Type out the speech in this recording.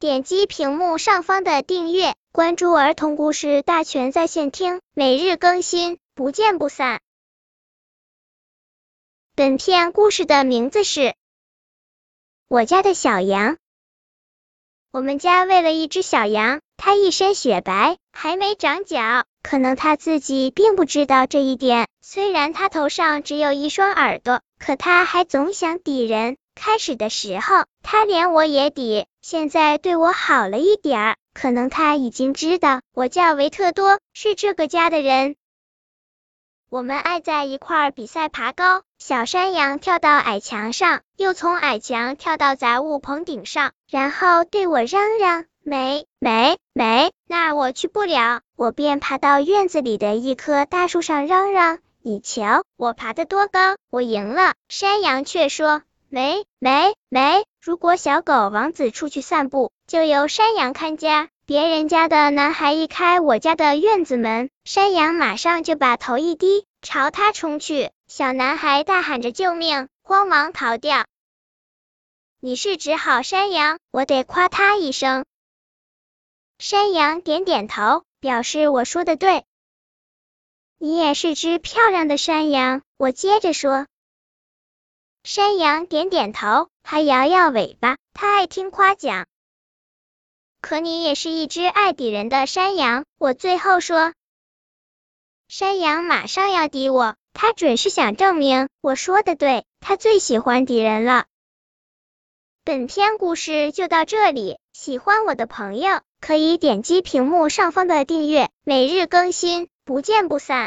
点击屏幕上方的订阅，关注儿童故事大全在线听，每日更新，不见不散。本片故事的名字是《我家的小羊》。我们家喂了一只小羊，它一身雪白，还没长脚，可能它自己并不知道这一点。虽然它头上只有一双耳朵，可它还总想抵人。开始的时候，它连我也抵，现在对我好了一点儿，可能他已经知道我叫维特多，是这个家的人。我们爱在一块儿比赛爬高，小山羊跳到矮墙上，又从矮墙跳到杂物棚顶上，然后对我嚷嚷：“没没没，那我去不了。”我便爬到院子里的一棵大树上嚷嚷：“你瞧，我爬得多高！我赢了。”山羊却说：“没没没，如果小狗王子出去散步，就由山羊看家。”别人家的男孩一开我家的院子门，山羊马上就把头一低，朝他冲去。小男孩大喊着救命，慌忙逃掉。你是只好山羊，我得夸他一声。山羊点点头，表示我说的对。你也是只漂亮的山羊，我接着说。山羊点点头，还摇摇尾巴，他爱听夸奖。可你也是一只爱抵人的山羊，我最后说。山羊马上要抵我，他准是想证明我说的对，他最喜欢抵人了。本篇故事就到这里，喜欢我的朋友可以点击屏幕上方的订阅，每日更新，不见不散。